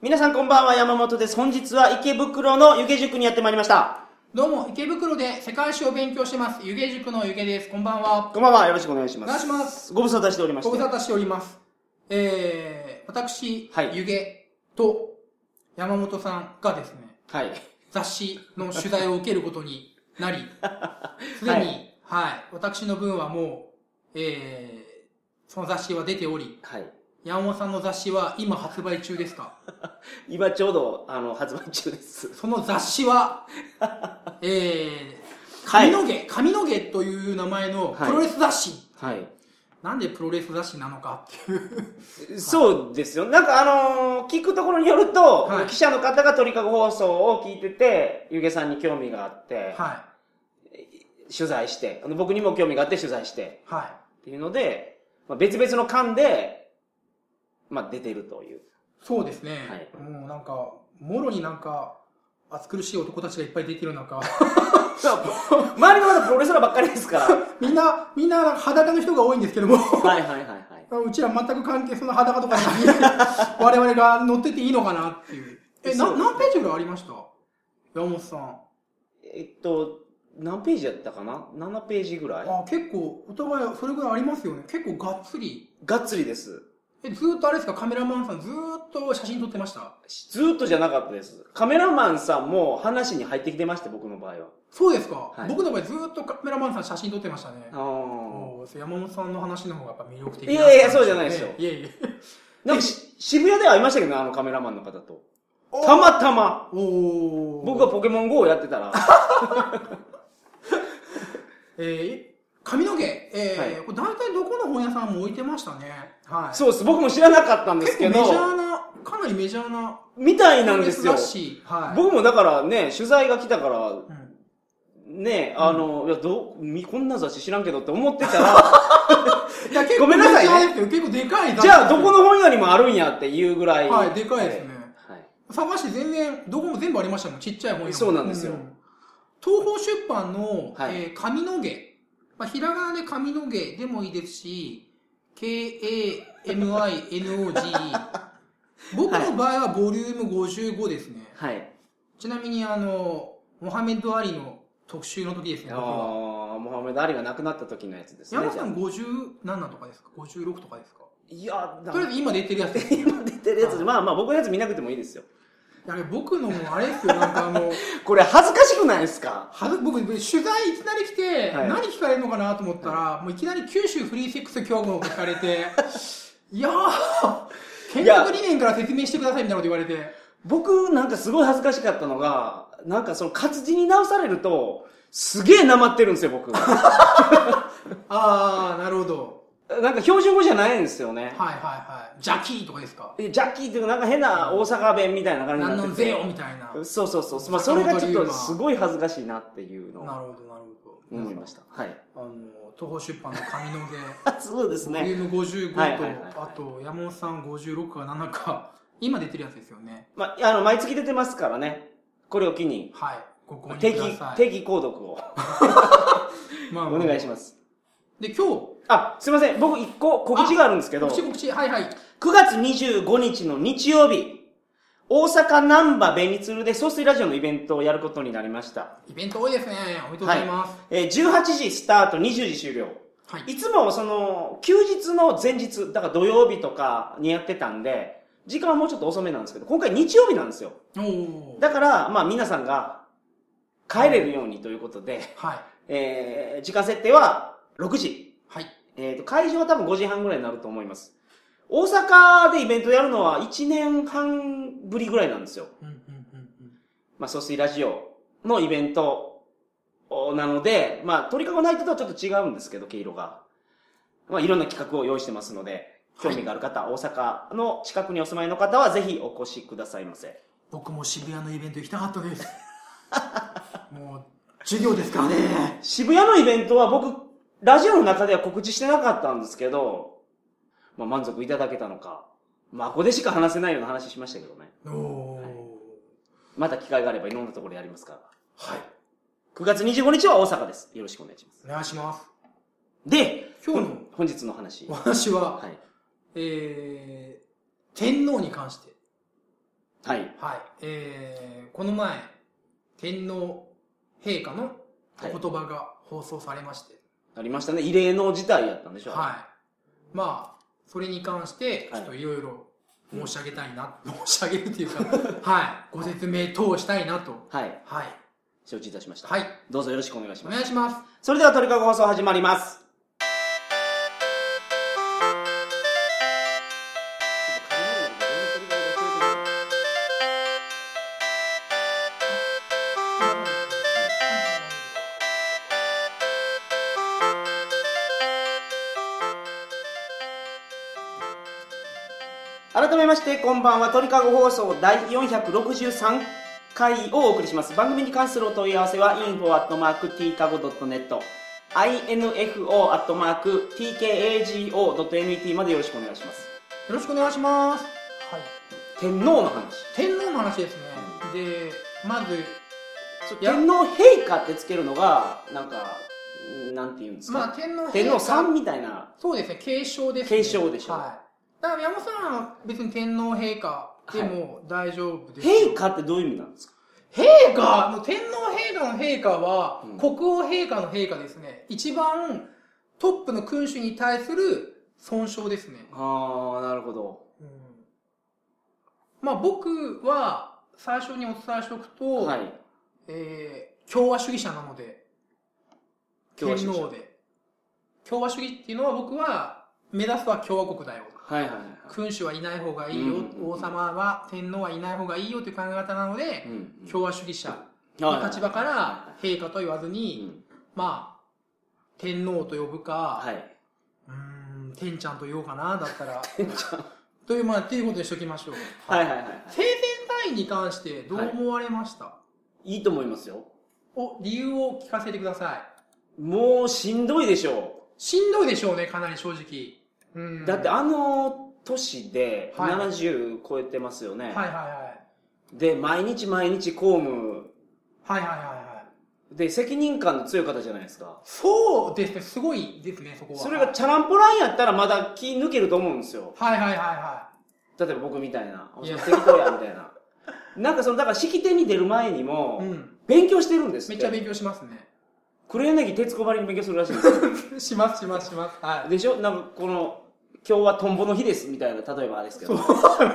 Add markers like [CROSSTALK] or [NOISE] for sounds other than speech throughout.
皆さんこんばんは、山本です。本日は池袋の湯気塾にやってまいりました。どうも、池袋で世界史を勉強してます。湯気塾の湯気です。こんばんは。こんばんは、よろしくお願いします。お願いします。ご無沙汰しておりまして。ご無沙汰しております。えー、私、はい湯気と山本さんがですね、はい。雑誌の取材を受けることになり、[LAUGHS] すでに、はい、私の分はもう、えー、その雑誌は出ており、はい。山本さんの雑誌は今発売中ですか？[LAUGHS] 今ちょうど、あの、発売中です。その雑誌は、[LAUGHS] えー、はい髪の毛、髪の毛という名前のプロレス雑誌。はい。なんでプロレス雑誌なのかっていう。[LAUGHS] そうですよ。なんかあのー聞くところによると、はい記者の方が鳥かご放送を聞いてて、湯気さんに興味があって、は取材して、あの僕にも興味があって取材して、い。はい。っていうので、まあ、別々の間で、まあ、出てるという。そうですね。はいもうなんか、もろになんか、暑苦しい男たちがいっぱい出てる中、[LAUGHS] 周りの方プロレスラーばっかりですから。[LAUGHS] みんな、みんな裸の人が多いんですけども、はいはいはいはい。[LAUGHS] うちら全く関係、その裸とかに我々が乗ってていいのかなっていう。え、な、何ページぐらいありました？山本さん。えっと、何ページやったかな ?7 ページぐらいあ、結構、お互いそれぐらいありますよね。結構がっつり。がっつりです。え、ずーっとあれですか？カメラマンさんずーっと写真撮ってました？ずーっとじゃなかったです。カメラマンさんも話に入ってきてまして、僕の場合は。そうですか、はい僕の場合ずーっとカメラマンさん写真撮ってましたね。山本さんの話の方がやっぱ魅力的いやいやそうじゃないですよいやいや。なんかし [LAUGHS] 渋谷で会いましたけどね、あのカメラマンの方と。たまたま。僕がポケモン GO をやってたら、[LAUGHS] えー、髪の毛、えーはい。これ大体どこの本屋さんも置いてましたね。はい。そうです。僕も知らなかったんですけど。結構メ、ジャーな、かなりメジャーな、みたいなんですよ。はい。僕もだからね、取材が来たから、うん。ね、あの、いや、どこんな雑誌知らんけどって思ってたら、[LAUGHS] いや、結構ごめんなさいね。結構でかいじゃあどこの本屋にもあるんやっていうぐらい。はい、でかいですね。はい。探して全然、どこも全部ありましたもん、ちっちゃい本屋も。そうなんですよ。東宝出版の、はい。えー髪の毛。まあ、ひらがなで髪の毛でもいいですし、K-A-M-I-N-O-G。僕の場合はボリューム55ですね。はい。ちなみにあの、モハメッド・アリの特集の時ですね、あ僕は。ー、モハメド・アリが亡くなった時のやつですね。山本さん57とかですか ?56 とかですか？いや、だとりあえず今出てるやつ。[LAUGHS] 今出てるやつで、まあまあ僕のやつ見なくてもいいですよ。いや僕のもあれですよ、なんかあの、[LAUGHS] これ恥ずかしくないですか？はず僕、取材いきなり来て、はい何聞かれるのかなと思ったら、もういきなり九州フリーセックス競合を聞かれて、[LAUGHS] いやー、建築理念から説明してくださいみたいなこと言われて、僕なんかすごい恥ずかしかったのが、なんかその活字に直されると、すげえなまってるんですよ、僕。[LAUGHS] あー、なるほど。なんか標準語じゃないんですよね。はいはいはい。ジャキーとかですか？えジャッキーっていうかなんか変な大阪弁みたいな感じになってて。なんのぜよみたいな。そうそうそう。まあそれがちょっとすごい恥ずかしいなっていうのをなるほど、なるほど。思いました。はい。あの、東宝出版の髪の毛、[LAUGHS] そうですね。ボリューム55と、はいはいはいはいあと山本さん56か7か、今出てるやつですよね。まあ、あの、毎月出てますからね。これを機に、はい。ご購入定期くださ、い。定期購読を [LAUGHS] まあお願いします。で、今日、あ、すいません。僕一個告知があるんですけど、9告知告知、はいはい。月25日の日曜日、大阪南波ベニツルで総水ラジオのイベントをやることになりました。イベント多いですね。おめでとうございます。えー18時スタート、20時終了。はい。いつもその、休日の前日、だから土曜日とかにやってたんで、時間はもうちょっと遅めなんですけど、今回日曜日なんですよ。おーだから、まあ皆さんが帰れるようにということで、はい。えー、時間設定は6時。はい。えーと、会場は多分5時半ぐらいになると思います。大阪でイベントやるのは1年半ぶりぐらいなんですよ。うんうんうんうん。まあ、総水ラジオのイベントなので、まあ、鳥かごナイトとはちょっと違うんですけど、毛色が。まあ、いろんな企画を用意してますので、興味がある方、大阪の近くにお住まいの方はぜひお越しくださいませ。僕も渋谷のイベント行きたかったです。[LAUGHS] もう、授業ですからね。渋谷のイベントは僕、ラジオの中では告知してなかったんですけど、まあ、満足いただけたのか。まあ、ここでしか話せないような話しましたけどね。おー。また機会があればいろんなところでやりますから。はい。9月25日は大阪です。よろしくお願いします。お願いします。で、今日の本日の話。お話は、はい。えー、天皇に関して。はい。はい。えー、この前、天皇陛下のはいお言葉が放送されまして、ありましたね。異例の事態やったんでしょはい。まあ、それに関して、ちはいょっといろいろ申し上げたいな、申し上げるっていうか、[LAUGHS] はい。ご説明等したいなと。はい。はい。承知いたしました。はい。どうぞよろしくお願いしおます。願いします。それでは鳥かご放送始まります。改めまして、こんばんは。鳥かご放送第463回をお送りします。番組に関するお問い合わせは、info.tkago.net、info.tkago.net までよろしくお願いします。よろしくお願いします。はい。天皇の話。天皇の話ですね。で、まず、天皇陛下ってつけるのが、なんか、なんて言うんですか、まあ、天皇陛下天皇さんみたいな。そうですね、継承ですね。継承でしょはい。だから、山本さんは別に天皇陛下でも大丈夫ですよ。陛下ってどういう意味なんですか？陛下の天皇陛下の陛下は、うん国王陛下の陛下ですね。一番トップの君主に対する尊称ですね。ああ、なるほど。まあ僕は最初にお伝えしておくと、はい。えー共和主義者なので、天皇で。共和主義っていうのは僕は目指すは共和国だよ。はいはいはい。君主はいない方がいいよ、うん王様は天皇はいない方がいいよという考え方なので、うん共和主義者はいはいの立場から陛下と言わずに、うんまあ、天皇と呼ぶか、はい。うーん、天ちゃんと言おうかな、だったら。[LAUGHS] 天ちゃんという、まあ、っていうことにしときましょう。はいはいはい。生前退位に関してどう思われました、いいと思いますよ。お、理由を聞かせてください。もうしんどいでしょしんどいでしょうね、かなり正直。うん。う。だってあの年ではい70超えてますよね。はいはいはい。で、毎日毎日公務はいはいはいはい。で責任感の強い方じゃないですか。そうですね、すごいですね、そこは。それがチャランポランやったらまだ気抜けると思うんですよ。はいはいはいは例えば僕みたいな。いや適当や、みたいな。なんかその、だから式典に出る前にもい。う、ん。勉強してるんですって。めっちゃ勉強しますね。黒柳徹子ばりに勉強するらしい [LAUGHS] んですよ。しますしますします。はい。でしょ？なんかこの、今日はトンボの日ですみたいな、例えばですけど。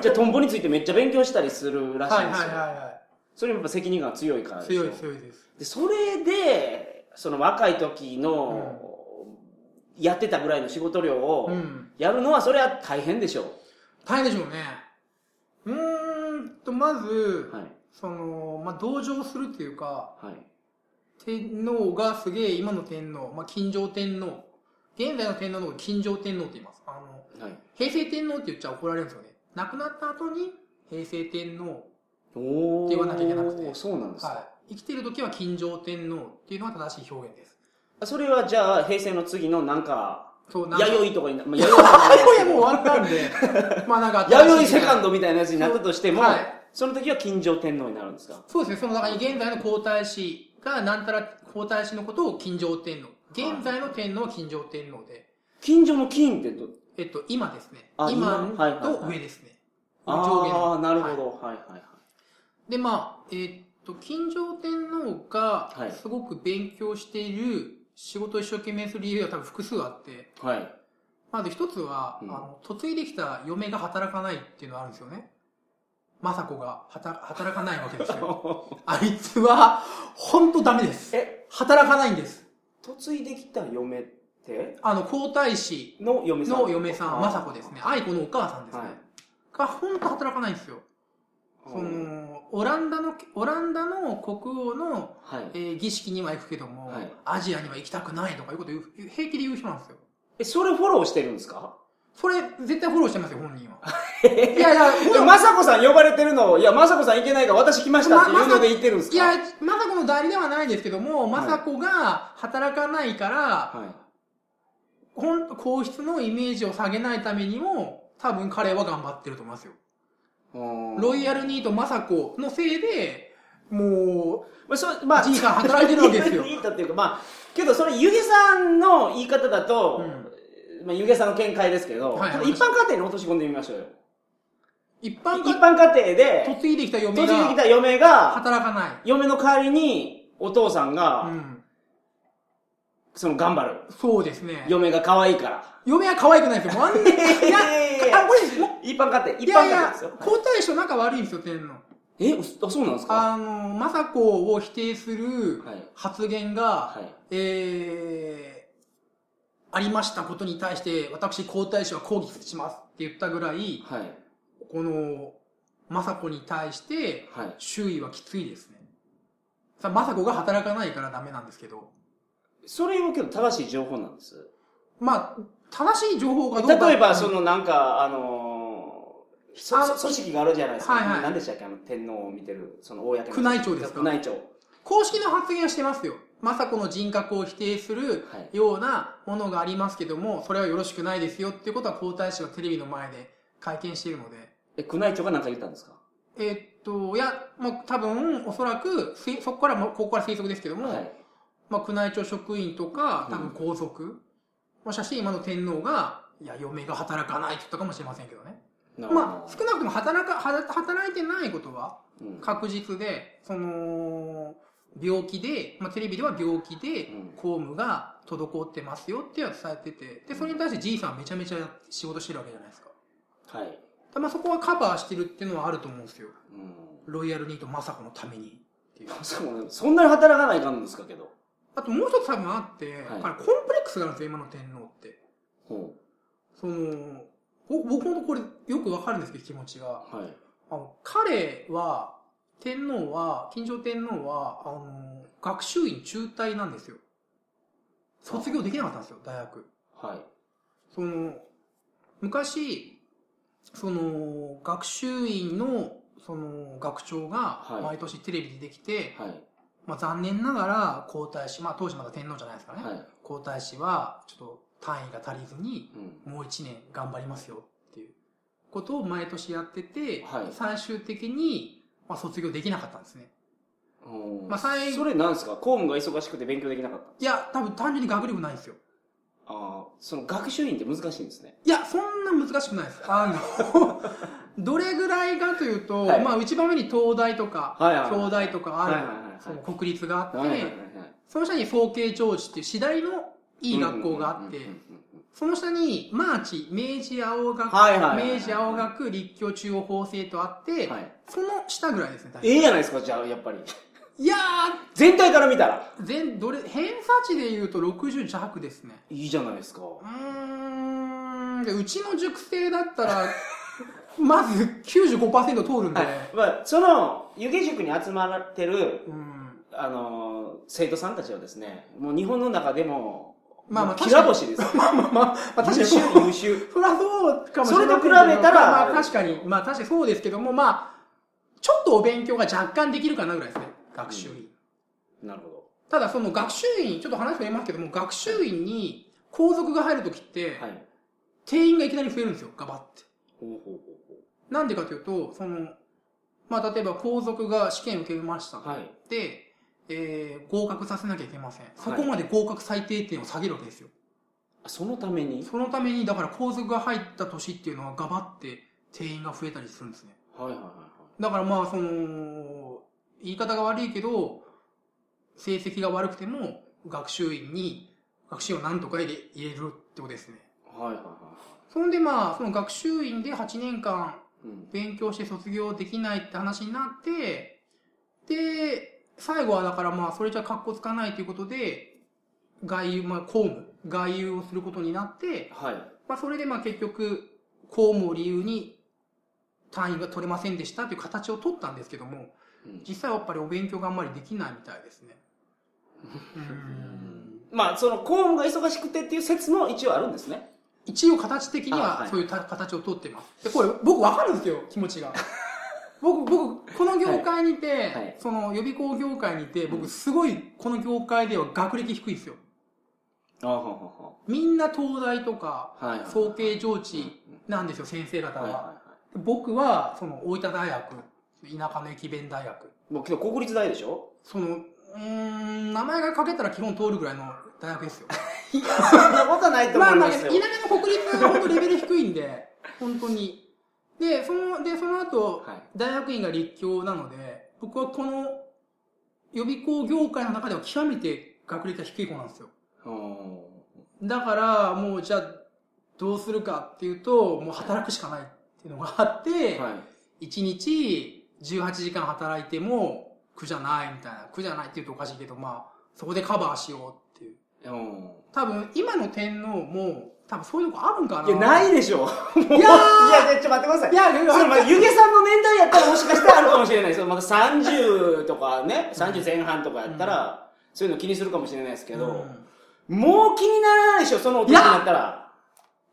じゃあトンボについてめっちゃ勉強したりするらしいはいはいんですよ。はいはそれもやっぱ責任感が強いから強い強いです。で、それで、その若い時の、やってたぐらいの仕事量をうん。やるのはそれは大変でしょ大変でしょうね。うーんと、まず、う。はい。その、まあ、同情するっていうか、はい。天皇がすげえ、今の天皇、まあ、金城天皇。現在の天皇のこと金城天皇って言います。あの、はい。平成天皇って言っちゃ怒られるんですよね。亡くなった後に、平成天皇。って言わなきゃいけなくてそうなんですか。はい。生きてる時は金城天皇っていうのが正しい表現です。それはじゃあ、平成の次のなんか、そう、なんか弥生とかにな、まあ、[LAUGHS] 弥生はもう終わったんで、[LAUGHS] まあなんか弥生セカンドみたいなやつになったとしても、はいその時は金城天皇になるんですかそうですね、その中に現在の皇太子が、なんたら皇太子のことを金城天皇。現在の天皇は金城天皇で、金城の金ってど、えっと、今ですね。あ今今はいはいはいと上ですね。ああ、なるほど。はいはいはい。で、まあ、えっと、金城天皇がはい、すごく勉強している、仕事を一生懸命する理由が多分複数あって、はい。まず一つは、うんあの、嫁いできた嫁が働かないっていうのがあるんですよね。雅子がはた働かないわけですよ。[LAUGHS] あいつは、ほんとダメです。え、働かないんです。嫁いできた嫁って？あの、皇太子の嫁さんの嫁さん、あ雅子ですね。愛子のお母さんですね。はいが、ほんと働かないんですよ。その、オランダの、オランダの国王の、はい。えー儀式には行くけども、はいアジアには行きたくないとかいうこと平気で言う人なんですよ。え、それフォローしてるんですか？それ、絶対フォローしてますよ、本人は。[LAUGHS] いやいや、いや、まさこさん呼ばれてるのを、いや、まさこさん行けないから私来ましたっていうので言ってるんですか？いや、まさこの代理ではないですけども、いまさこが働かないから、はほんと皇室のイメージを下げないためにも、多分彼は頑張ってると思いますよ。い。うんロイヤルニートまさこのせいで、もまあ、そまあ、じいさん働いてるわけですよ [LAUGHS] いいとっていうか、まあ、けどそれ、ゆげさんの言い方だと、まあ、ゆげさんの見解ですけど、はい一般家庭に落とし込んでみましょうよ。う、一般一家般家庭で、嫁いできた嫁がた嫁が、働かない。嫁の代わりに、お父さんうが、ん。その頑張る。そうですね。嫁が可愛いから。嫁は可愛くないですよ。あんな、い [LAUGHS] いやいやこれ、も一般家庭、一般家庭ですよ。、皇太子と仲悪いんですよ、天皇。え、あ、そうなんですか？あの、政子を否定するはい。発言が、はい。えー、ありましたことに対して、私、皇太子は抗議しますって言ったぐらい、はい。この、政子に対して、はい。周囲はきついですね。さ、政子が働かないからダメなんですけど、それはけど正しい情報なんです？まあ、正しい情報がどうか例えば、そのなんか、あのー、組織があるじゃないですか。はいはい何でしたっけ？あの、天皇を見てる、その公の。宮内庁ですか？宮内庁。公式の発言はしてますよ。政子の人格を否定するはい。ようなものがありますけども、それはよろしくないですよっていうことは皇太子がテレビの前で会見しているので、え、宮内庁が何か言ったんですか？えーっと、いや、まあ、多分、おそらく、推そこからも、ここから推測ですけども、はい。まあ、宮内庁職員とか、多うん分皇族、もしかして今の天皇が、いや、嫁が働かないって言ったかもしれませんけどね。なるほどまあ、少なくとも働か、は働いてないことはうん確実で、その、病気で、まあ、テレビでは病気でうん公務が滞ってますよっては伝えてて、で、それに対してじいさんはめちゃめちゃ仕事してるわけじゃないですか。はい。でまあ、そこはカバーしてるっていうのはあると思うんですよ。うん。ロイヤルニート政子のためにっていう。そんなに働かないかんですかけど。あともう一つ多分あって、はいあれコンプレックスがあるんですよ、今の天皇って。ほその、ぼ僕ほんとこれよくわかるんですけど、気持ちが。う。はい。あの、彼は、天皇は、金城天皇は、あの、学習院中退なんですよ。卒業できなかったんですよ、大学。はい。その、昔、その、学習院の、その、学長がは、い毎年テレビでできて、はい。まあ残念ながら、皇太子、まあ当時まだ天皇じゃないですかね。はい。皇太子は、ちょっと単位が足りずに、うん。もう一年頑張りますよっていうことを毎年やってて、はい最終的に、まあ、卒業できなかったんですね。うんまあ最後それなんですか？公務が忙しくて勉強できなかったいや、多分単純に学力ないんですよ。ああ、その学習院って難しいんですね。いや、そんな難しくないです。あの、[LAUGHS] どれぐらいかというと、はいまあ一番目に東大とか、はいはいはい京大とかある、はいはいはいはいその国立があって、はいはいはいはい。その下に早慶上智っていう次第のいい学校があって、その下にマーチ、明治青学、はいはいはいはい明治青学、立教中央法政とあって、はい。その下ぐらいですね、大体ええじゃないですか、じゃあ、やっぱり。いや全体から見たら。ー、全、どれ、偏差値で言うと60弱ですね。いいじゃないですか。うーん、でうちの塾生だったら、[LAUGHS] まず95%通るんで、はい。まあ、その、湯気塾に集まってる、うん。あのー、生徒さんたちはですね、もう日本の中でも、まあまあきら星ですよ。まあまあ、まあ、確かに [LAUGHS] 優秀そう、優秀。そりゃそうかもしれないそれと比べたらまあ、まあ確かに、まあ確かにそうですけども、まあ、ちょっとお勉強が若干できるかなぐらいですね、学習院。なるほただその学習院、ちょっと話変えますけども、学習院に皇族が入るときってど。、はい。定員がいきなり増えるんですよ、ガバって。ほうほうほうなんでかというと、その、まあ、例えば皇族が試験受けました。ほう。はい。で、えー、合格させなきゃいけません。そはいこまで合格最低点を下げるわけですよ。そのために？そのために、だから皇族が入った年っていうのはガバって定員が増えたりするんですね。はいはいはいだからまあ、その、言い方が悪いけど、成績が悪くても、学習院に、学習院を何とか入れ入れるってことですね。はい。はいはいはそんでまあ、その学習院で8年間。勉強して卒業できないって話になって、で、最後はだからまあ、それじゃ格好つかないということで、外遊、まあ、公務、外遊をすることになって、はい。まあ、それでまあ結局、公務を理由に単位が取れませんでしたという形を取ったんですけども、うん実際はやっぱりお勉強があんまりできないみたいですね。うんまあ、その公務が忙しくてっていう説も一応あるんですね。一応形的にあはそういうた形を取ってます。で、これ僕わかるんですよ、気持ちが。僕、僕、この業界にいて、はいその予備校業界にいて、僕うんすごいこの業界では学歴低いんですよ。あははみんな東大とか、は。はいはい。早慶上智なんですよ、先生方は。はいは僕は、その大分大学、田舎の駅弁大学。いはい。もうけど国立大でしょ？その、うーん、名前が書けたら基本通るぐらいの大学ですよ。[LAUGHS] いや、そんなことはないとまあまあ、思いますよ。田舎の国立は本当レベル低いんで、本当に。で、その、で、その後、はい。大学院が立教なので、僕はこの予備校業界の中では極めて学歴が低い子なんですよ。おだから、もうじゃあ、どうするかっていうと、もう働くしかないっていうのがあって、ーはい。1日18時間働いても苦じゃないみたいな。苦じゃないって言うとおかしいけど、まあ、そこでカバーしようっていう。うん多分、今の天皇も、多分そういうとこあるんかな。いや、ないでしょ。い [LAUGHS] いやーいや、ちょっと待ってください。いや、それまあ、ゆげさんの年代やったらもしかしたらあるかもしれないですよ。まだ30とかね、30前半とかやったら、そういうの気にするかもしれないですけど、うんもう気にならないでしょ、そのお年になったら。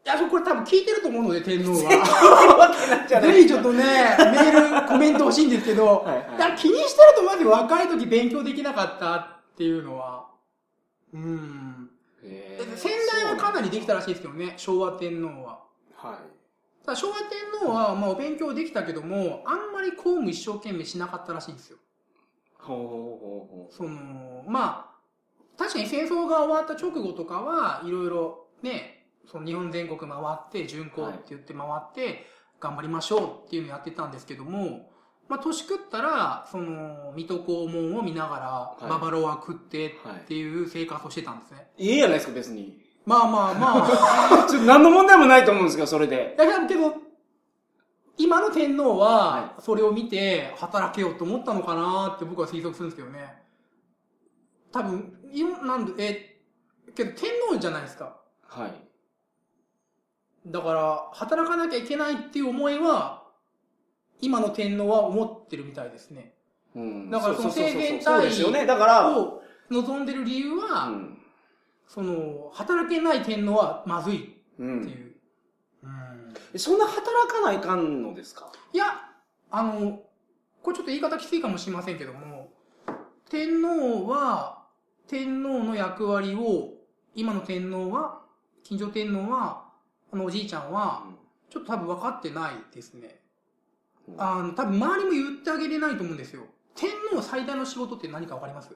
いや、これ多分聞いてると思うので、天皇いは。ぜひちょっとね、メール、コメント欲しいんですけど、[LAUGHS] はいはいいや気にしてると思いますよ。若い時勉強できなかったっていうのは。うん。先代はかなりできたらしいですけどね、昭和天皇は。はい。ただ昭和天皇は、まあ、お勉強できたけども、あんまり公務一生懸命しなかったらしいんですよ。ほうほうほうほその、まあ、確かに戦争が終わった直後とかは、いろいろね、その日本全国回って、巡行って言って回って、頑張りましょうっていうのをやってたんですけども、まあ、年食ったら、その、水戸黄門を見ながら、はいババロア食ってはいっていう生活をしてたんですね。う。いいじゃないですか、別に。まあまあまあ、[LAUGHS] ちょっと何の問題もないと思うんですけど、それで。だけど、今の天皇はは、それを見て、働けようと思ったのかなって僕は推測するんですけどね。多分、いなんで、え、けど天皇じゃないですか。はい。だから、働かなきゃいけないっていう思いは、今の天皇は思ってるみたいですね。うんだからそのううう生前そうですよね。だから、を望んでる理由は、うん。その、働けない天皇はまずいってう。いうんうんそんな働かないかんのですか？いや、あの、これちょっと言い方きついかもしれませんけども、天皇は、天皇の役割を、今の天皇は、近所天皇は、あのおじいちゃんは、ちょっと多分分かってないですね。うんあの、多分周りも言ってあげれないと思うんですよ。天皇最大の仕事って何か分かります？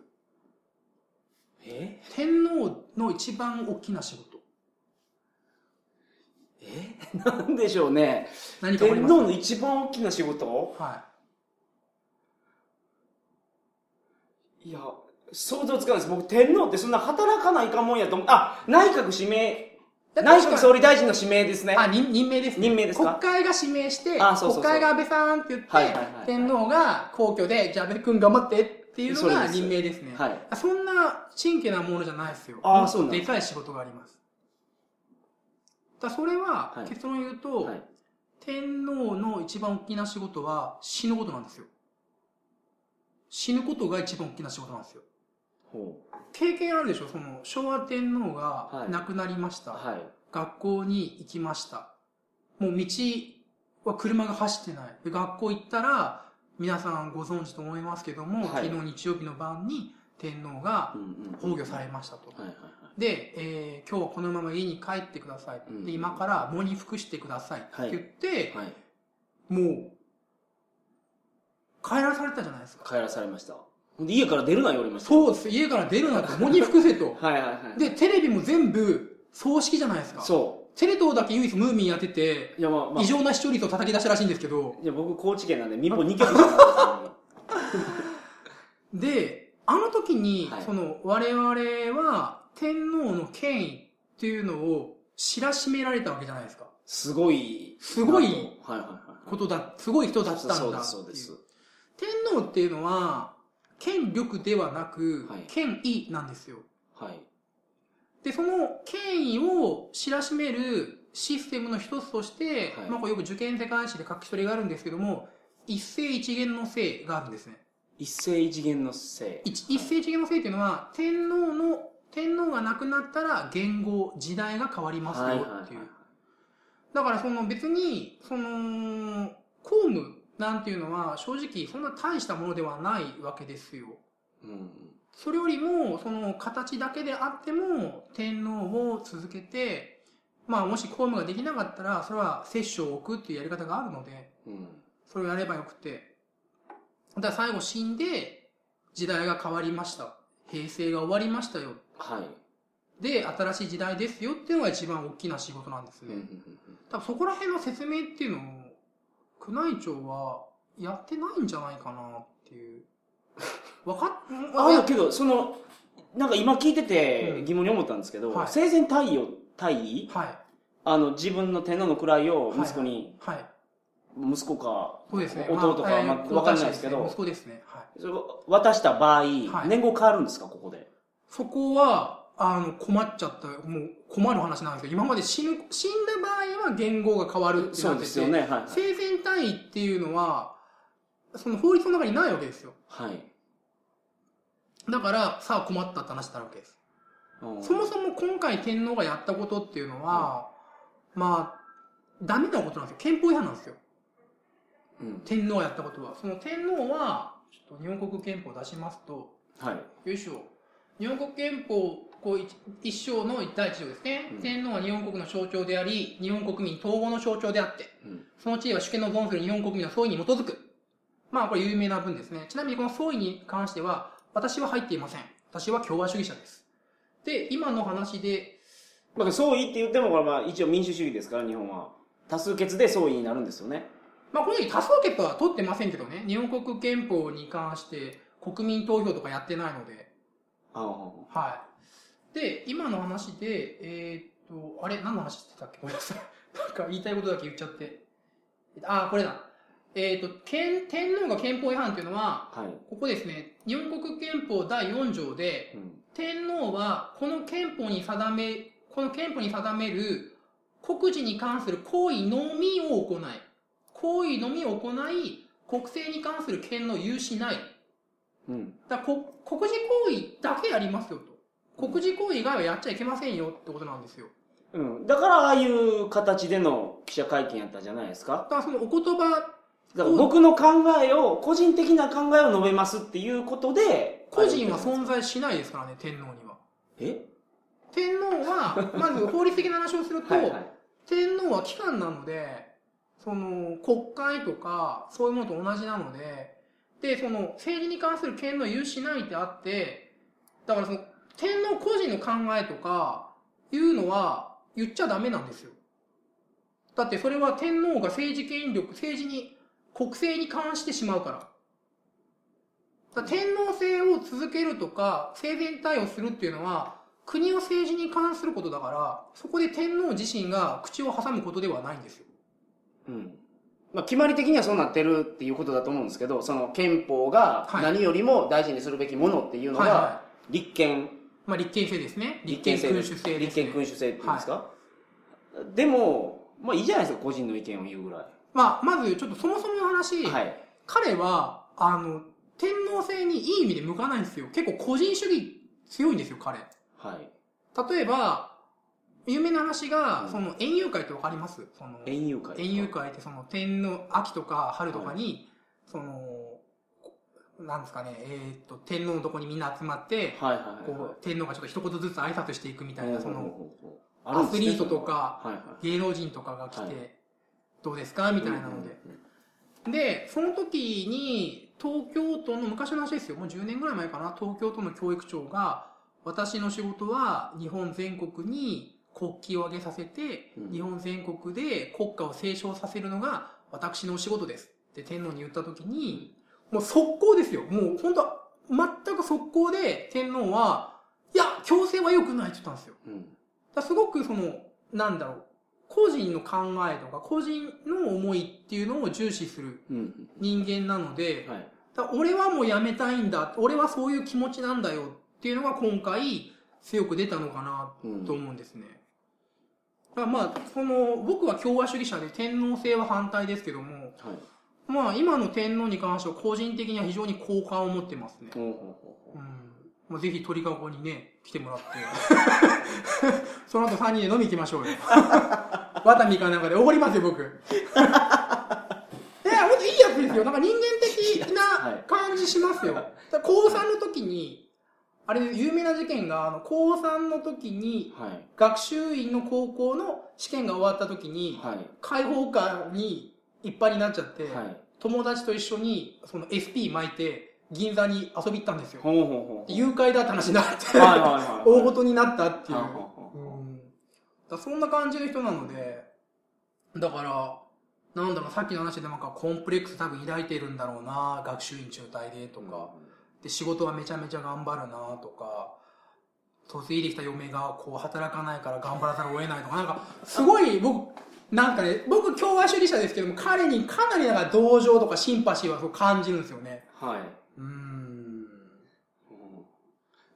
え？天皇の一番大きな仕事。え？[LAUGHS] なんでしょうね。何か天皇の一番大きな仕事？はいや、想像つかないです。僕、天皇ってそんな働かないかもんやと思う。あ、内閣指名。い。内閣総理大臣の指名ですね。あ、任任命です、ね。任命ですか？国会が指名して、あそうそうそう国会が安倍さんって言って、はいはいはいはい天皇が皇居で、じゃあ安倍君頑張ってっていうのが任命ですね。はい。そんな真剣なものじゃないですよ。あそうなんでかい仕事があります。だそれは、はい結論言うと、はい天皇の一番大きな仕事は死ぬことなんですよ。死ぬことが一番大きな仕事なんですよ。ほ経験あるでしょ？その、昭和天皇がはい亡くなりました。う。はい。学校に行きました。もう道は車が走ってない。で学校行ったら、皆さんご存知と思いますけども、はい昨日日曜日の晩に天皇が崩御されましたと。はいはいはい。で、えー今日はこのまま家に帰ってください。うんで今から喪に服してくださいってはい言って、はい。もう、帰らされたじゃないですか。帰らされました。家から出るな言われました。そうです。家から出るなって、喪に服せと。[LAUGHS] はいはいはい。で、テレビも全部葬式じゃないですか。そテレ東だけ唯一ムーミンやっててう。、いやまあまあ異。常な視聴率を叩き出したらしいんですけど、いや僕高知県なんで民放2局しかないで、あの時に、はいその、我々は天皇の権威っていうのを知らしめられたわけじゃないですか。すごい。すごいはいはいはい。ことだ、すごい人だったんだそうです、そうです。天皇っていうのは、権力ではなく、はい権威なんですよ。はい。で、その権威を知らしめるシステムの一つとして、はいまあこれよく受験世界史で書き取りがあるんですけども、一世一元の姓があるんですね。一世一元のせい。一一世一元の姓っていうのは、天皇の、天皇が亡くなったら元号、時代が変わりますよはいっていう。だからその別に、その、公務なんていうのは正直そんな大したものではないわけですよ。うん。それよりも、その形だけであっても、天皇を続けて、まあもし公務ができなかったら、それは摂政を置くっていうやり方があるので、うん。それをやればよくて。だから最後死んで、時代が変わりました。平成が終わりましたよ。はい。で、新しい時代ですよっていうのが一番大きな仕事なんですね。うん多分そこら辺の説明っていうのを、宮内庁はやってないんじゃないかなっていう。[LAUGHS] わかっ、あ、いやけど、その、なんか今聞いててうん疑問に思ったんですけど、はい生前退位を、退位はい。あの、自分の天皇の位を息子に、はい。息子か、そうですね。弟か、まあまあ、わかんないですけど息、子ですね。はい。それ渡した場合、い年号変わるんですか、ここで？そこは、あの、困っちゃった、もう困る話なんですけど、今まで死ぬ、死んだ場合は言語が変わるってそうなってて、ですよね、はい。生前単位っていうのは、その法律の中にないわけですよ。はい。だから、さあ困ったって話になるわけです。うんそもそも今回天皇がやったことっていうのは、まあ、ダメなことなんですよ。憲法違反なんですよ。うん天皇がやったことは。その天皇は、ちょっと日本国憲法を出しますと、はい。よいしょ。日本国憲法、こう一一章の第一条ですね、うん天皇は日本国の象徴であり、日本国民統合の象徴であって、うんその地位は主権の存する日本国民の総意に基づく。まあ、これ有名な文ですね。ちなみにこの総意に関しては、私は入っていません。私は共和主義者です。で、今の話で、まあ、総意って言っても、これまあ一応民主主義ですから、日本は。多数決で総意になるんですよね。まあ、この時多数決は取ってませんけどね、日本国憲法に関して国民投票とかやってないので、ああはい。で、今の話で、えーっと、あれ、何の話してたっけ？ごめんなさい。なんか言いたいことだけ言っちゃって。あ、これだ。えーっと、憲天皇が憲法違反っていうのは、はい。ここですね、日本国憲法第4条で、うん。天皇はこの憲法に定め、この憲法に定める国事に関する行為のみを行い、行為のみを行い、国政に関する権の有しない。うん。だからこ国事行為だけやりますよと。国事行為以外はやっちゃいけませんよってことなんですよ。うん。だから、ああいう形での記者会見やったんじゃないですかだからそのお言葉、だから僕の考えを、個人的な考えを述べますっていうことで、個人は存在しないですからね、天皇には。え？天皇は、[LAUGHS] まず法律的な話をすると、はいはい。天皇は機関なので、その国会とかそういうものと同じなので、で、その政治に関する権の有しないってあって、だからその天皇個人の考えとかいうのは言っちゃダメなんですよ。だってそれは天皇が政治権力、政治に、国政に関してしまうから。だから天皇制を続けるとか、生前対応するっていうのは、国の政治に関することだから、そこで天皇自身が口を挟むことではないんですよ。うん。まあ、決まり的にはそうなってるっていうことだと思うんですけど、その憲法がはい何よりも大事にするべきものっていうのが、立憲、い。まあ立憲制ですね。立憲君主制です、ね。立憲君主制っていうんですか、でも、まあいいじゃないですか、個人の意見を言うぐらまあ、まずちょっとそもそもの話、い。はい。彼は、あの、天皇制にいい意味で向かないんですよ。結構個人主義強いんですよ、彼。はい。例えば、有名な話が、うんその、園遊会ってわかります？その、園遊会。園遊会ってその、天皇、秋とか春とかに、その、こなんですかね、えーっと、天皇のとこにみんな集まって、はいはいはい。こう、天皇がちょっと一言ずつ挨拶していくみたいな、その、アスリートとか、はいはい。芸能人とかが来て、はいどうですかみたいなので。で、その時に、東京都の昔の話ですよ。もう10年ぐらい前かな。東京都の教育長が、私の仕事は日本全国に国旗を上げさせて、うん日本全国で国家を斉唱させるのが私のお仕事です。って天皇に言った時に、もう速攻ですよ。もう本当全く速攻で天皇は、いや、強制は良くないって言ったんですよ。うん。だすごくその、なんだろう、個人の考えとか、個人の思いっていうのを重視するうん。人間なので、はい。だ俺はもうやめたいんだ、俺はそういう気持ちなんだよっていうのが今回強く出たのかなうんと思うんですね。だからまあ、その、僕は共和主義者で天皇制は反対ですけども、はい。まあ今の天皇に関しては個人的には非常に好感を持ってますね。ほうん。まあ、ぜひ鳥かごにね、来てもらって。[LAUGHS] その後3人で飲み行きましょうよ。ワタミかなんかでおごりますよ、僕。[LAUGHS] いや、ほんといいやつですよ。なんか人間的はない感じしますよ。高3の時に、あれ、有名な事件が、あの、高3の時に、う。はい。学習院の高校の試験が終わった時に、はい。開放感にいっぱいになっちゃって、はい。友達と一緒に、その SP 巻いて、銀座に遊び行ったんですよ。ほうほうほう。誘拐だって話になって、はいはいはい。大事になったっていう。そんな感じの人なので、だから、なんだろう、さっきの話でなんかコンプレックス多分抱いてるんだろうな、学習院中退でとか、で、仕事はめちゃめちゃ頑張るなとか、嫁いできた嫁がこう働かないから頑張らざるを得ないとか、なんか、すごい僕、なんかね、僕共和主義者ですけども、彼にかなりなんか同情とかシンパシーはそう感じるんですよね。はい。うーん。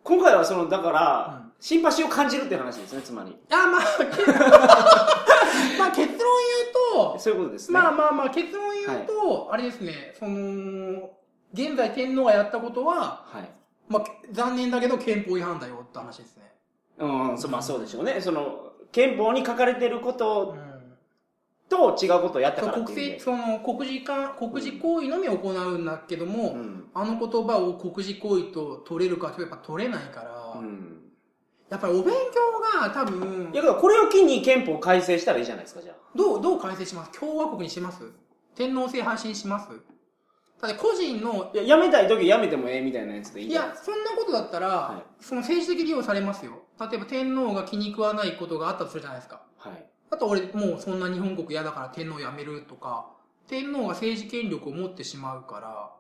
今回はその、だから、うんシンパシーを感じるっていう話ですね、つまり。あ、まあ、け [LAUGHS] まあ結論言うと、そういうことですね。まあまあまあ結論言うと、あれですね、その、現在天皇がやったことは、はい。まあ、残念だけど憲法違反だよって話ですね。うん、そまあそうでしょうね。その、憲法に書かれてるこうとん。と違うことをやったからって国政、その、国事か、国事行為のみ行うんだけども、うん。あの言葉を国事行為と取れるかとやっぱ取れないから、うん。やっぱりお勉強が多分いや、これを機に憲法を改正したらいいじゃないですか、じゃあ。どう、どう改正します？共和国にします？天皇制発信します？だって個人の、いや、やめたい時やめてもええみたいなやつでいいいやそんなことだったら、はその政治的利用されますよ。例えば天皇が気に食わないことがあったとするじゃないですか。か。はい。あと俺もうそんな日本国嫌だから天皇辞めるとか、天皇が政治権力を持ってしまうから、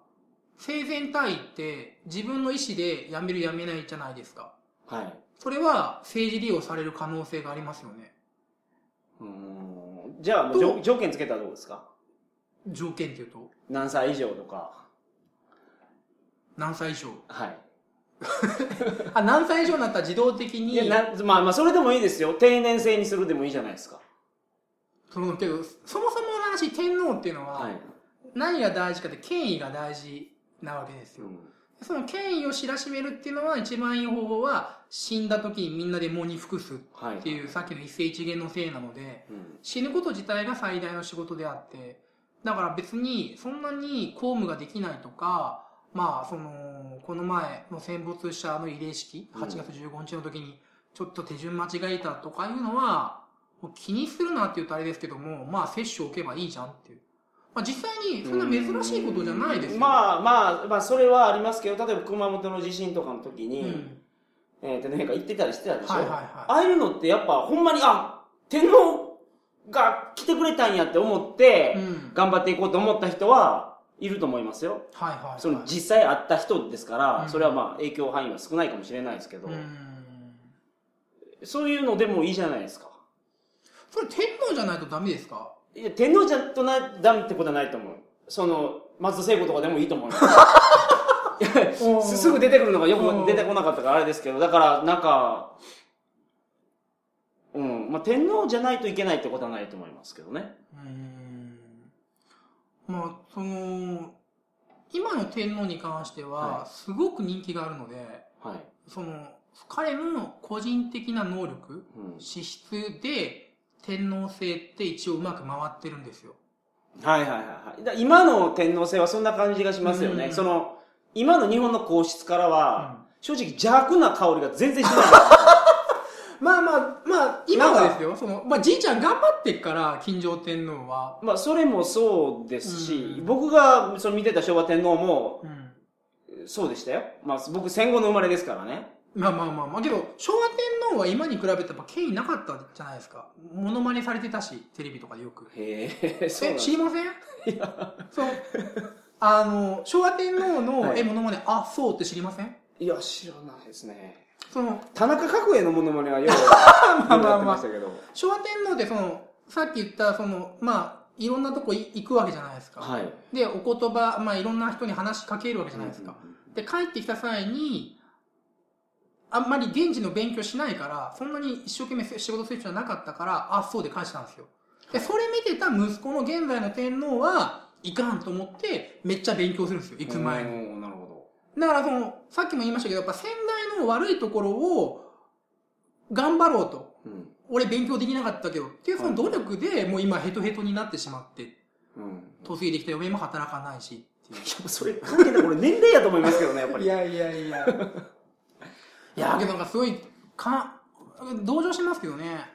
生前退位って自分の意思で辞める辞めないじゃないですか。はい。それは政治利用される可能性がありますよね。うーん。じゃあ、もうと条条件つけたらどうですか？条件っていうと、何歳以上とか。何歳以上？はい。[LAUGHS] あ、何歳以上になったら自動的に、いや、な、まあまあ、それでもいいですよ。定年制にするでもいいじゃないですか。そのけど、そもそもの話、天皇っていうのは、はい。何が大事かって権威が大事なわけですよ。うん。その権威を知らしめるっていうのは一番いい方法は死んだ時にみんなで喪に服すっはい。ていうさっきの一世一元のせいなのでうん。死ぬこと自体が最大の仕事であってだから別にそんなに公務ができないとかまあそのこの前の戦没者の慰霊式うん8月15日の時にちょっと手順間違えたとかいうのは気にするなって言うとあれですけどもまあ接種を受けばいいじゃんっていう。まあ実際にそんな珍しいことじゃないですよ。まあまあ、まあ、それはありますけど、例えば熊本の地震とかの時に、うんえー、天皇陛下行ってたりしてたでしょ、はいはいはいああいうのってやっぱほんまに、あ、天皇が来てくれたんやって思って、うん頑張っていこうと思った人はいると思いますよ。はいはい、はい。その実際会った人ですから、うんそれはまあ影響範囲は少ないかもしれないですけど、うん。そういうのでもいいじゃないですか。それ天皇じゃないとダメですか？いや、天皇じゃとな、ダメってことはないと思う。その、松田聖子とかでもいいと思 [LAUGHS] います。いやすすぐ出てくるのがよく出てこなかったからあれですけど、だから、なんか、うん、まあ、天皇じゃないといけないってことはないと思いますけどね。うん。まあ、その、今の天皇に関しては、すごく人気があるので、はい。その、彼の個人的な能力、うん、資質で、天皇制って一応うまく回ってるんですよ。はいはいはいはい。だ今の天皇制はそんな感じがしますよね。うんその、今の日本の皇室からは、う正直邪悪な香りが全然しない。[LAUGHS] まあまあ、まあ、今はですよ。その、まあ、じいちゃん頑張ってっから、金城天皇は。まあ、それもそうですし、うん僕がその見てた昭和天皇も、うん。そうでしたよ。まあ、僕戦後の生まれですからね。まあまあまあまあ、けど、昭和天皇は今に比べてやっぱ権威なかったじゃないですか。モノマネされてたし、テレビとかでよく。へえ、そうえ、知りません？そう。あの、昭和天皇の、はいえ、モノマネ、あ、そうって知りません？いや、知らないですね。その、田中角栄のものまねはよう、[LAUGHS] まあまあまあ。昭和天皇ってその、さっき言った、その、まあ、いろんなとこい行くわけじゃないですか。はい。で、お言葉、まあ、いろんな人に話しかけるわけじゃないですか。で、帰ってきた際に、あんまり現地の勉強しないから、そんなに一生懸命仕事する必要はなかったから、あ、そうで返したんですよ。で、それ見てた息子の現在の天皇は、いかんと思って、めっちゃ勉強するんですよ、行く前に。に。なるほだからその、さっきも言いましたけど、やっぱ先代の悪いところを、頑張ろうと。ど。うん。俺勉強できなかったけど、っていうその努力で、もう今ヘトヘトになってしまって、うん。嫁いできた嫁も働かないし、いや、それ関係ない。これ年齢やと思いますけどね、やっぱり。やいやいや。いや、けどなんかすごい、か、同情しますけどね。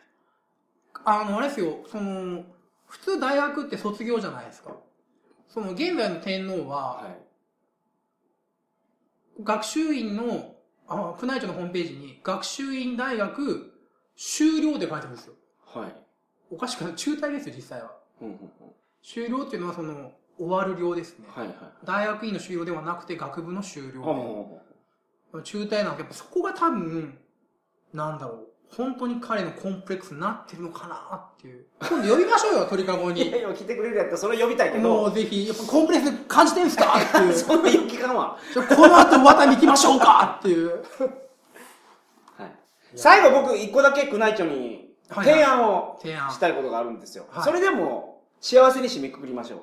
あの、あれですよ、その、普通大学って卒業じゃないですか。その、現在の天皇は、はい。学習院の、あ、宮内庁のホームページに、学習院大学修了って書いてあるんですよ。はい。おかしくない中退ですよ、実際は。うんうんうん。修了っていうのはその、終わる寮ですね。はいはい。大学院の修了ではなくて学部の修了あで。中退なんてやっぱそこが多分、なんだろう。本当に彼のコンプレックスになってるのかなっていう。今度呼びましょうよ、鳥かごに。[LAUGHS] いやいや、来てくれるやったらそれ呼びたいけもど、うぜひ、やっぱコンプレックス感じてんすかっていう。[LAUGHS] そんな勇気感は。ちょこの後ワタミ行きましょうかっていう。はい。最後僕、一個だけ宮内庁に提案を提案したいことがあるんですよ。はいそれでも、幸せに締めくくりましょう。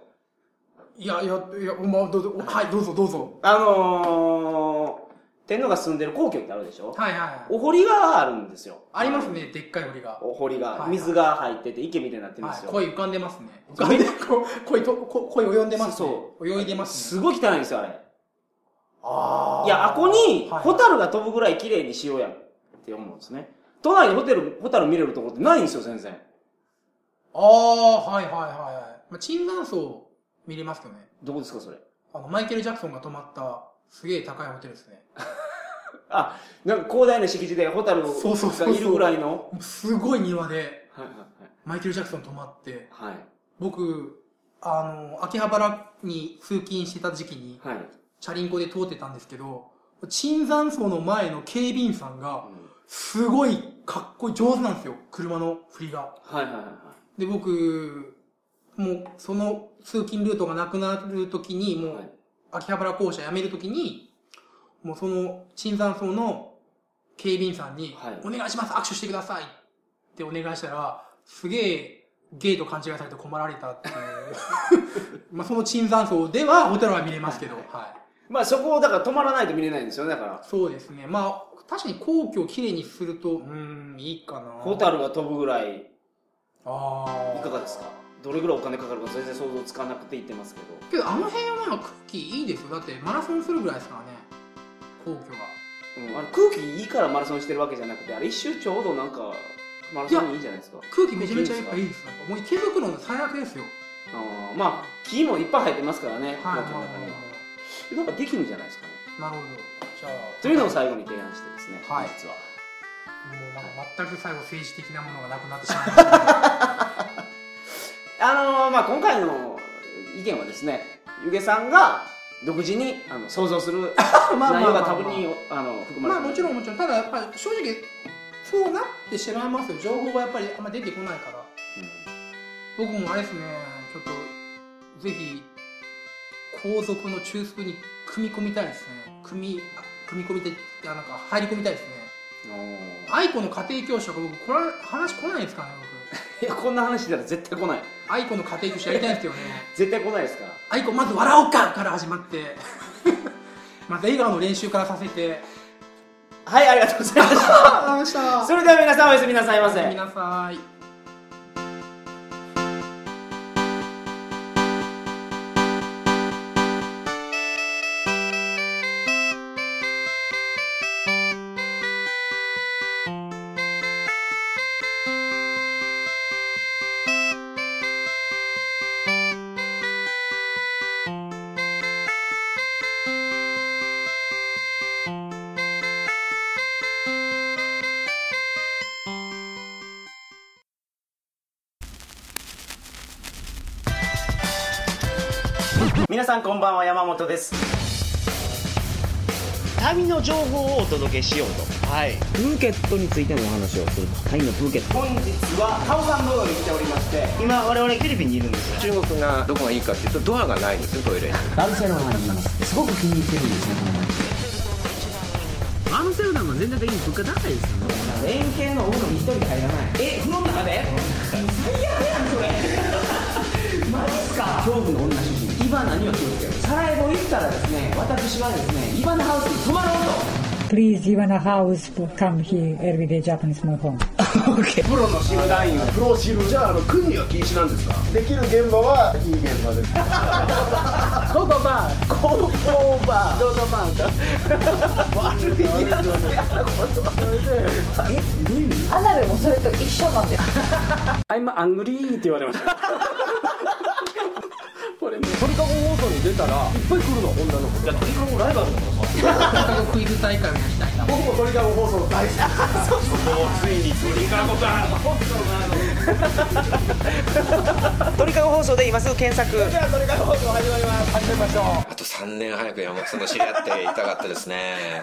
いやいや、いや、まあ、どうぞ、はい、どうぞどうぞ。あのー、天皇が住んでる皇居ってあるでしょ？はいはいはい。お堀があるんですよ。ありますね、でっかい堀が。お堀が、水が入ってて池みたいになってるんです、よ。はい声浮かんでますね。浮かんで、こう声と、こ声泳んでますね。そ泳いでますすね。ごい汚いんですよ、あれ。あいや、あこに、はいホタルが飛ぶぐらい綺麗にしようやって思うんですね。都内でホテル、ホタル見れるところってないんですよ、全然。ああ、はいはいはいはい。まあ、椿山荘見れますよね。どこですか、それ。あの、マイケル・ジャクソンが泊まった、すげえ高いホテルですね。[LAUGHS] あ、なんか広大な敷地でホタルがいるぐらいの？すごい庭で、はいはいマイケル・ジャクソン泊まって、はい。僕、あの、秋葉原に通勤してた時期に、はい。はい。チャリンコで通ってたんですけど、椿山荘の前の警備員さんが、すごいかっこいい、上手なんですよ。車の振りが。はいはいはいはで、僕、もう、その通勤ルートがなくなるときに、い。もうは、い秋葉原校舎辞めるときに、もうその、椿山荘の警備員さんに、はいお願いします、握手してくださいってお願いしたら、すげえ、ゲート勘違いされて困られたっていう。[LAUGHS] まあその椿山荘では、ホテルは見れますけど、はい。まあそこをだから止まらないと見れないんですよね、だから。そうですね。まあ、確かに皇居をきれいにすると、うーん、いいかな。ホタルが飛ぶぐらい、ああ。いかがですか？どれぐらいお金かかるか全然想像つかなくて言ってますけど。けど、あの辺はまあ空気いいですよ。だって、マラソンするぐらいですからね。皇居が。うん、あれ空気いいからマラソンしてるわけじゃなくて、あれ一周ちょうどなんか、マラソンにいいんじゃないですか。空気めちゃめちゃやっぱいいです。もう池袋の最悪ですよ。あーまあ、木もいっぱい生えてますからね、はい、皇居の中には。はなんかできるんじゃないですかね。い。なるほど。じゃあ。というのを最後に提案してですね、はい実は。もうなんか全く最後政治的なものがなくなってしまいましたね。[LAUGHS] あのーまあ今回の意見はですね、ゆげさんが独自にあの想像する [LAUGHS] まあ内容が多分にあの含まれてまあもちろんもちろん。ただやっぱり正直、そうなってしまいますよ。情報がやっぱりあんま出てこないから。僕もあれですね、ちょっと、ぜひ、皇族の中枢に組み込みたいですね。組み、あ組み込みたい、あなんか入り込みたいですね。うん愛子の家庭教師とか僕、これ話来ないんですかね、いや、こんな話したら絶対来ない。僕。愛子の家庭教師やりたいんですけどね。[LAUGHS] 絶対来ないですか？ら。愛子まず笑おうかから始まって、[LAUGHS] まず笑顔の練習からさせて。はい、ありがとうございました。それでは皆さんおやすみなさいませ。おやすみなさい。さんこんばんは山本です。旅の情報をお届けしようと。はい、プーケットについてのお話をすると。タイのプーケット。本日はカオサン道路に来ておりまして今我々フィリピンにいるんです。よ中国がどこがいいかっていうとドアがないんですよトイレに。バルセロナにいます。すごく気に入ってるんですねこの街。バルセロナも全然的に物価高いですよね。円形のお風呂に一人入らない。え風呂の中で？最悪やんそれマジっすか恐怖の女主人イバナには気をつけろサラエボ行ったらですね私はですねイバナハウスに泊まろうと。Please, Ivana House, come here, everyday Japanese my home. プロのシルダインをプロシルじゃああのは禁止なんですか？できる現場はいい現場です。ゴーゴーバーゴーゴー。バー。ゴー。ゴーバー。悪いやつやなことアナルもそれと一緒なんです。I'm angry って言われました鳥かご放送に出たらいっぱい来るの女の子。いや鳥かごライバルだからさ鳥かごクイズ大会をやりたいな。僕も鳥かご放送大好き。ですもうついに鳥かごが鳥かご放送。で今すぐ検索じゃあ、それから放送始まります。始めましょう。あと3年早く山本さんと知り合っていたかったですね